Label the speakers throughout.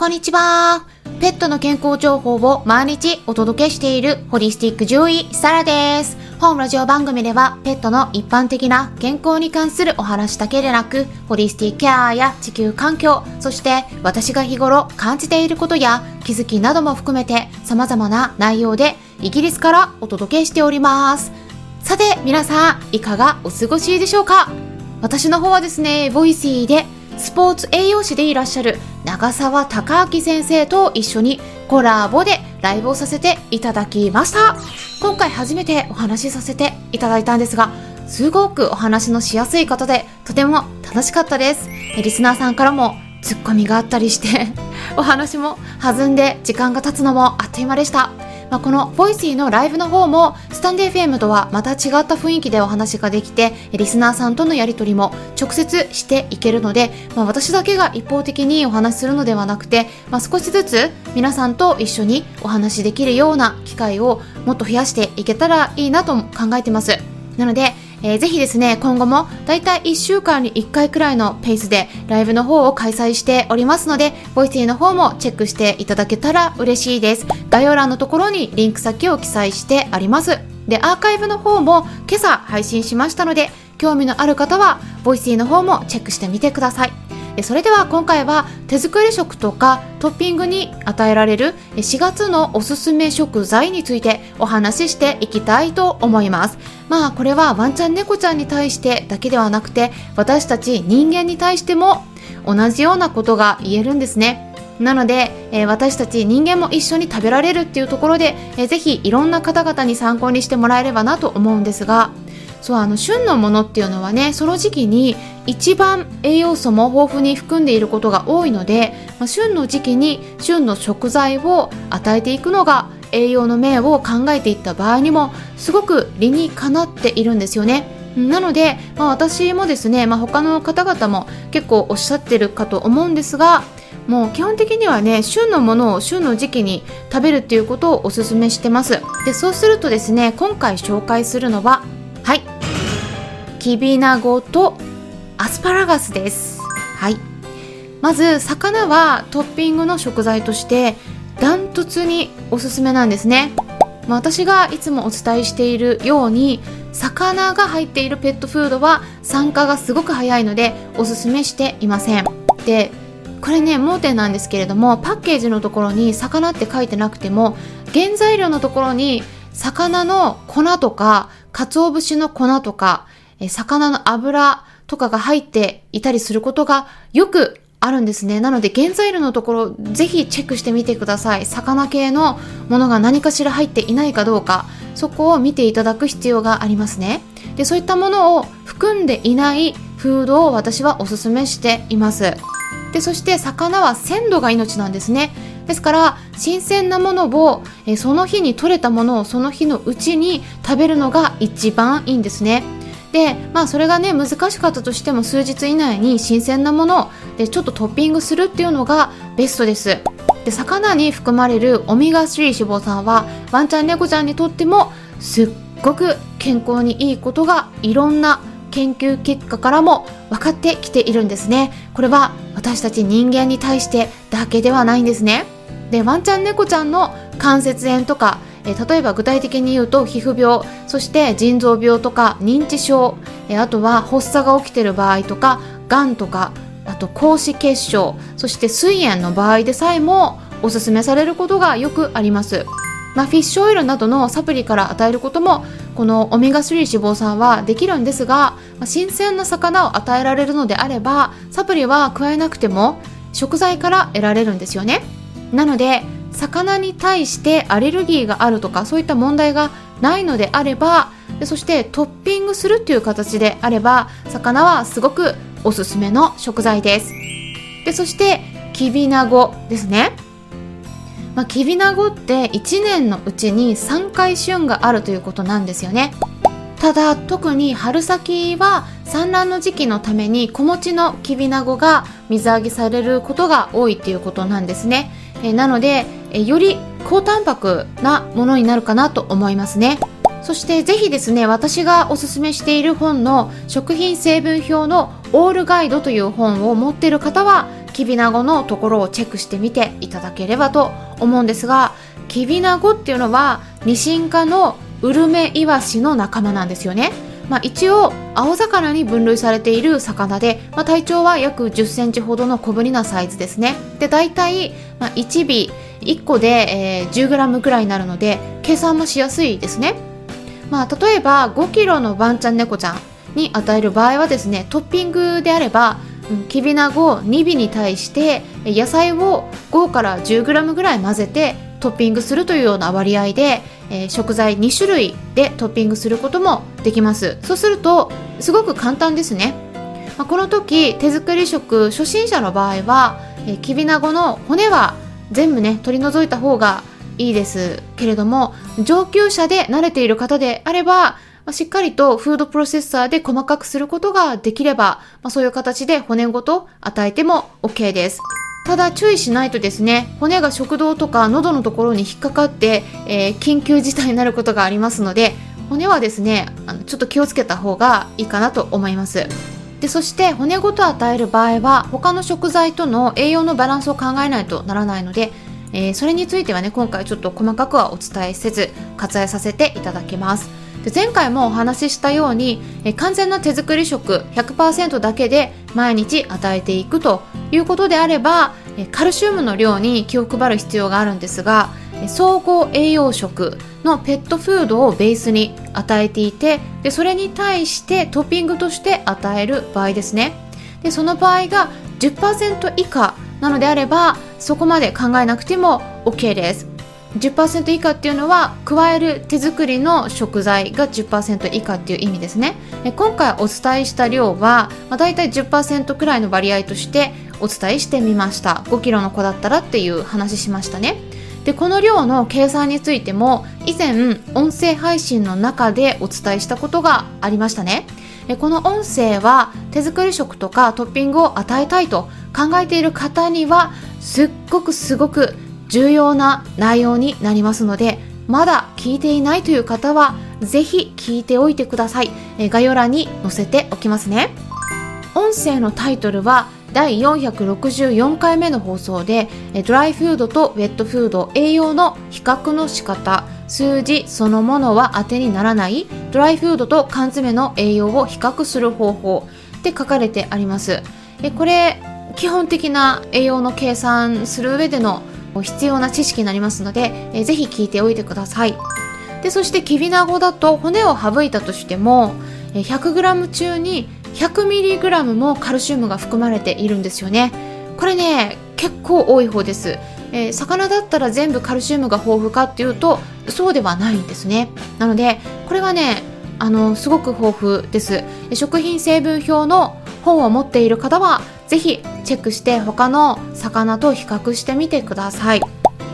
Speaker 1: こんにちは。ペットの健康情報を毎日お届けしているホリスティック獣医サラです。本ラジオ番組ではペットの一般的な健康に関するお話だけでなく、ホリスティックケアや地球環境、そして私が日頃感じていることや気づきなども含めて様々な内容でイギリスからお届けしております。さて皆さん、いかがお過ごしでしょうか？私の方はですね、 Voicy でスポーツ栄養士でいらっしゃる長澤隆明先生と一緒にコラボでライブをさせていただきました。今回初めてお話しさせていただいたんですがすごくお話のしやすい方でとても楽しかったです。リスナーさんからもツッコミがあったりして お話も弾んで時間が経つのもあっという間でした。まあ、この Voicy のライブの方もスタンデー FM とはまた違った雰囲気でお話ができてリスナーさんとのやり取りも直接していけるので、まあ、私だけが一方的にお話しするのではなくて、まあ、少しずつ皆さんと一緒にお話しできるような機会をもっと増やしていけたらいいなと考えてます。なのでえー、ぜひですね、今後もだいたい1週間に1回くらいのペースでライブの方を開催しておりますので、ボイスティの方もチェックしていただけたら嬉しいです。概要欄のところにリンク先を記載してあります。で、アーカイブの方も今朝配信しましたので、興味のある方は、ボイスティの方もチェックしてみてください。それでは今回は手作り食とかトッピングに与えられる4月のおすすめ食材についてお話ししていきたいと思います。まあこれはワンちゃん猫ちゃんに対してだけではなくて私たち人間に対しても同じようなことが言えるんですね。なので、えー、私たち人間も一緒に食べられるっていうところで、えー、ぜひいろんな方々に参考にしてもらえればなと思うんですがそうあの旬のものっていうのはねその時期に一番栄養素も豊富に含んでいることが多いので、まあ、旬の時期に旬の食材を与えていくのが栄養の面を考えていった場合にもすごく理にかなっているんですよね。なので、まあ、私もですね、まあ、他の方々も結構おっしゃってるかと思うんですがもう基本的にはね旬のものを旬の時期に食べるっていうことをおすすめしてますでそうするとですね今回紹介するのはきびなごとアスパラガスです。はい。まず魚はトッピングの食材としてダントツにおすすめなんですね。私がいつもお伝えしているように魚が入っているペットフードは酸化がすごく早いのでおすすめしていません。でこれね盲点なんですけれどもパッケージのところに魚って書いてなくても原材料のところに魚の粉とか鰹節の粉とか魚の油とかが入っていたりすることがよくあるんですね。なので原材料のところぜひチェックしてみてください。魚系のものが何かしら入っていないかどうか、そこを見ていただく必要がありますね。で、そういったものを含んでいないフードを私はおすすめしています。で、そして魚は鮮度が命なんですね。ですから新鮮なものをその日に採れたものをその日のうちに食べるのが一番いいんですね。でまあそれがね難しかったとしても数日以内に新鮮なものでちょっとトッピングするっていうのがベストです。で魚に含まれるオメガ3脂肪酸はワンちゃん猫ちゃんにとってもすっごく健康にいいことがいろんな研究結果からも分かってきているんですね。これは私たち人間に対してだけではないんですね。でワンちゃん猫ちゃんの関節炎とかえ例えば具体的に言うと皮膚病そして腎臓病とか認知症、えあとは発作が起きてる場合とかがんとかあと高脂血症そして膵炎の場合でさえもおすすめされることがよくあります。まあ、フィッシュオイルなどのサプリから与えることもこのオメガ3脂肪酸はできるんですが、まあ、新鮮な魚を与えられるのであればサプリは加えなくても食材から得られるんですよねなので魚に対してアレルギーがあるとかそういった問題がないのであればでそしてトッピングするっていう形であれば魚はすごくおすすめの食材です。でそしてきびなごですね。まあ、きびなごって1年のうちに3回旬があるということなんですよね。ただ特に春先は産卵の時期のために子持ちのきびなごが水揚げされることが多いっていうことなんですね。えなのでえより高タンパクなものになるかなと思いますねそしてぜひですね私がおすすめしている本の食品成分表のオールガイドという本を持っている方はきびなごのところをチェックしてみていただければと思うんですがきびなごっていうのはニシン科のウルメイワシの仲間なんですよね。まあ、一応青魚に分類されている魚で、まあ、体長は約1 0センチほどの小ぶりなサイズですね。で大体、まあ、1尾1個で、えー、10g ぐらいになるので計算もしやすいですね、まあ、例えば 5kg のワンちゃん猫ちゃんに与える場合はですねトッピングであればきびなご2尾に対して野菜を5から 10g ぐらい混ぜてトッピングするというような割合で、えー、食材2種類でトッピングすることもできます。そうするとすごく簡単ですね、まあ、この時手作り食初心者の場合は、えー、きびなごの骨は全部ね取り除いた方がいいです。けれども上級者で慣れている方であればしっかりとフードプロセッサーで細かくすることができれば、まあ、そういう形で骨ごと与えても OK です。ただ注意しないとですね骨が食道とか喉のところに引っかかって、えー、緊急事態になることがありますので骨はですねあのちょっと気をつけた方がいいかなと思います。でそして骨ごと与える場合は他の食材との栄養のバランスを考えないとならないので、えー、それについてはね今回ちょっと細かくはお伝えせず割愛させていただきます。で前回もお話ししたようにえ完全な手作り食100%だけで毎日与えていくということであればカルシウムの量に気を配る必要があるんですが総合栄養食のペットフードをベースに与えていてでそれに対してトッピングとして与える場合ですね。でその場合が10%以下なのであればそこまで考えなくても OK です。10%以下っていうのは加える手作りの食材が10%以下っていう意味ですね。今回お伝えした量は、まあ、大体10%くらいの割合としてお伝えしてみました。5kg の子だったらっていう話しましたね。でこの量の計算についても以前音声配信の中でお伝えしたことがありましたね。この音声は手作り食とかトッピングを与えたいと考えている方にはすっごくすごく重要な内容になりますのでまだ聞いていないという方はぜひ聞いておいてください。概要欄に載せておきますね。音声のタイトルは第464回目の放送でドライフードとウェットフード栄養の比較の仕方数字そのものは当てにならないドライフードと缶詰の栄養を比較する方法って書かれてあります。これ基本的な栄養の計算する上での必要な知識になりますので、ぜひ聞いておいてください。でそしてきびなごだと骨を省いたとしても 100g 中に 100mg もカルシウムが含まれているんですよね。これね結構多い方です、えー、魚だったら全部カルシウムが豊富かっていうとそうではないんですね。なのでこれはねあのすごく豊富です。食品成分表の本を持っている方はぜひチェックして他の魚と比較してみてください。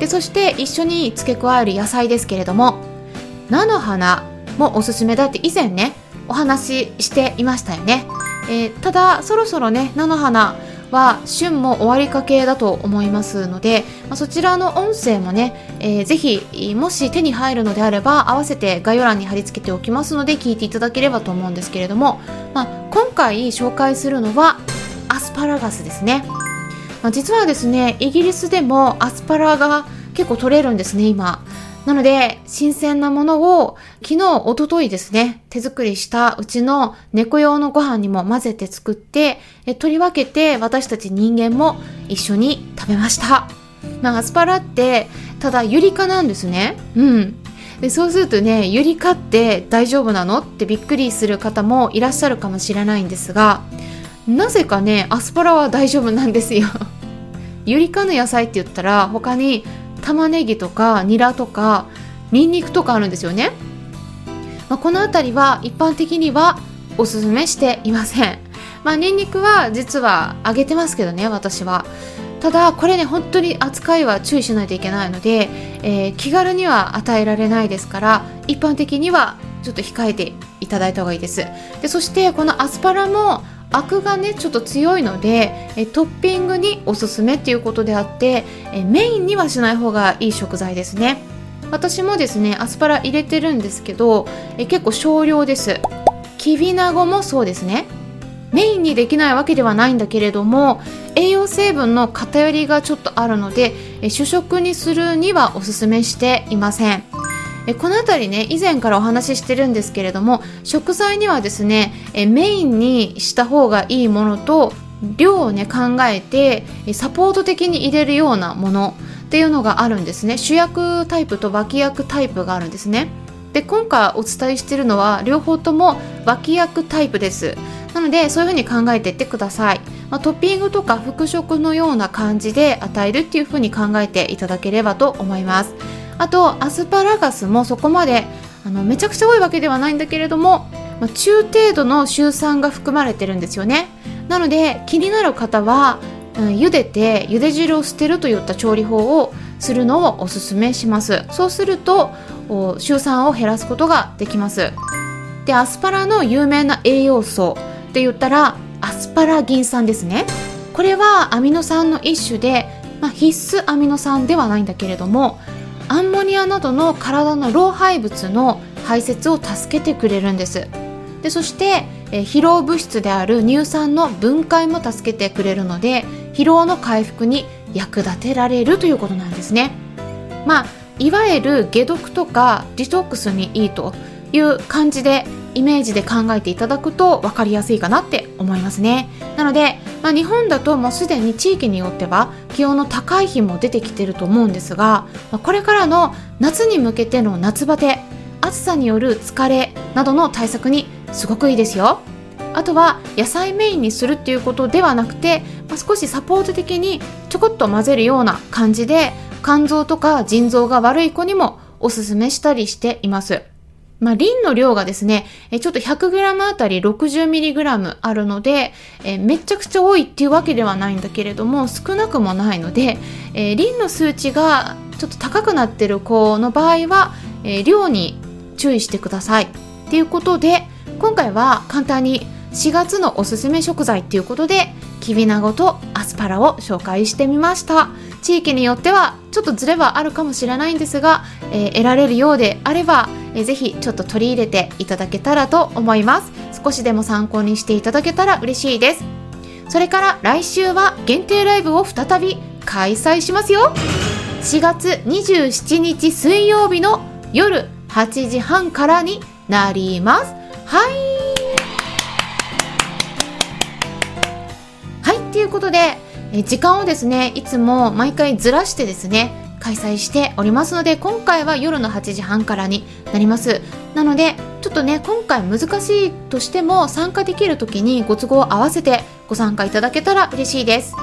Speaker 1: でそして一緒に付け加える野菜ですけれども菜の花もおすすめだって以前ねお話ししていましたよね、えー、ただそろそろね菜の花は旬も終わりかけだと思いますので、まあ、そちらの音声もね、えー、ぜひもし手に入るのであれば合わせて概要欄に貼り付けておきますので聞いていただければと思うんですけれども、まあ、今回紹介するのはアスパラガスですね、まあ、実はですねイギリスでもアスパラが結構取れるんですね今。なので、新鮮なものを昨日、おとといですね、手作りしたうちの猫用のご飯にも混ぜて作って、取り分けて私たち人間も一緒に食べました。まあ、アスパラって、ただユリ科なんですね。うん。でそうするとね、ユリ科って大丈夫なのってびっくりする方もいらっしゃるかもしれないんですが、なぜかねアスパラは大丈夫なんですよユリ科の野菜って言ったら他に玉ねぎとかニラとかニンニクとかあるんですよね、まあ、この辺りは一般的にはおすすめしていません。まあニンニクは実は揚げてますけどね私は。ただこれね本当に扱いは注意しないといけないので、えー、気軽には与えられないですから一般的にはちょっと控えていただいた方がいいです。でそしてこのアスパラもアクがねちょっと強いのでえトッピングにおすすめっていうことであってえメインにはしない方がいい食材ですね。私もですねアスパラ入れてるんですけどえ結構少量です。きびなごもそうですね。メインにできないわけではないんだけれども栄養成分の偏りがちょっとあるので主食にするにはおすすめしていません。えこの辺りね以前からお話ししてるんですけれども食材にはですねえメインにした方がいいものと量をね考えてサポート的に入れるようなものっていうのがあるんですね。主役タイプと脇役タイプがあるんですね。で今回お伝えしてるのは両方とも脇役タイプです。なのでそういうふうに考えていってください、まあ、トッピングとか副食のような感じで与えるっていうふうに考えていただければと思います。あとアスパラガスもそこまであのめちゃくちゃ多いわけではないんだけれども、まあ、中程度のシュウ酸が含まれてるんですよね。なので気になる方は、うん、茹でて茹で汁を捨てるといった調理法をするのをおすすめします。そうするとシュウ酸を減らすことができます。でアスパラの有名な栄養素って言ったらアスパラギン酸ですね。これはアミノ酸の一種で、まあ、必須アミノ酸ではないんだけれどもアンモニアなどの体の老廃物の排泄を助けてくれるんです。でそしてえ疲労物質である乳酸の分解も助けてくれるので疲労の回復に役立てられるということなんですね。まあいわゆる解毒とかディトックスにいいという感じでイメージで考えていただくと分かりやすいかなって思いますね。なので、まあ、日本だともうすでに地域によっては気温の高い日も出てきてると思うんですが、まあ、これからの夏に向けての夏バテ暑さによる疲れなどの対策にすごくいいですよ。あとは野菜メインにするっていうことではなくて、まあ、少しサポート的にちょこっと混ぜるような感じで肝臓とか腎臓が悪い子にもおすすめしたりしています。まあ、リンの量がですね、ちょっと 100g あたり 60mg あるので、えめちゃくちゃ多いっていうわけではないんだけれども、少なくもないので、えリンの数値がちょっと高くなってる子の場合は、え量に注意してください。っていうことで、今回は簡単に4月のおすすめ食材っていうことで、きびなごとアスパラを紹介してみました。地域によってはちょっとずれはあるかもしれないんですが、えー、得られるようであれば、えー、ぜひちょっと取り入れていただけたらと思います。少しでも参考にしていただけたら嬉しいです。それから来週は限定ライブを再び開催しますよ。4月27日水曜日の夜8時半からになります。はい。はいということでえ時間をですねいつも毎回ずらしてですね開催しておりますので今回は夜の8時半からになります。なのでちょっとね今回難しいとしても参加できる時にご都合を合わせてご参加いただけたら嬉しいです。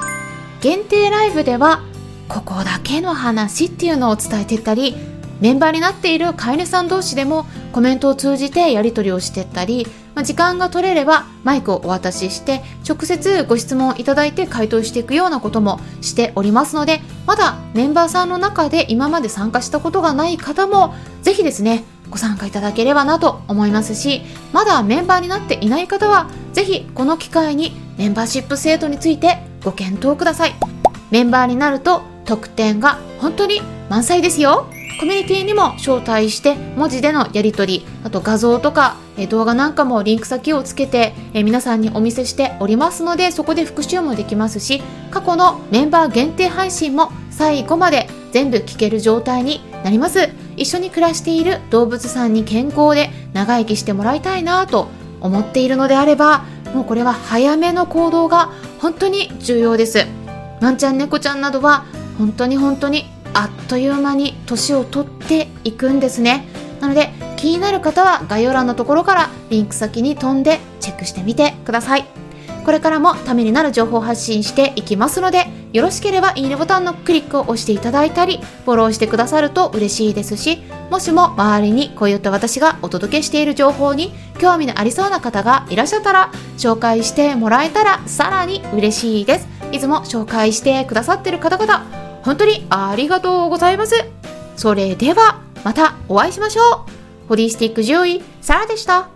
Speaker 1: 限定ライブではここだけの話っていうのを伝えていったりメンバーになっている飼い主さん同士でもコメントを通じてやり取りをしてったりまあ、時間が取れればマイクをお渡しして直接ご質問いただいて回答していくようなこともしておりますのでまだメンバーさんの中で今まで参加したことがない方もぜひですねご参加いただければなと思いますしまだメンバーになっていない方はぜひこの機会にメンバーシップ制度についてご検討ください。メンバーになると特典が本当に満載ですよ。コミュニティにも招待して文字でのやり取りあと画像とか動画なんかもリンク先をつけて皆さんにお見せしておりますのでそこで復習もできますし過去のメンバー限定配信も最後まで全部聞ける状態になります。一緒に暮らしている動物さんに健康で長生きしてもらいたいなと思っているのであればもうこれは早めの行動が本当に重要です。ワンちゃん猫ちゃんなどは本当に本当にあっという間に年を取っていくんですね。なので気になる方は概要欄のところからリンク先に飛んでチェックしてみてください。これからもためになる情報発信していきますのでよろしければいいねボタンのクリックを押していただいたりフォローしてくださると嬉しいですしもしも周りにこういった私がお届けしている情報に興味のありそうな方がいらっしゃったら紹介してもらえたらさらに嬉しいです。いつも紹介してくださってる方々本当にありがとうございます。それでは、またお会いしましょう。ホリスティック獣医、サラでした。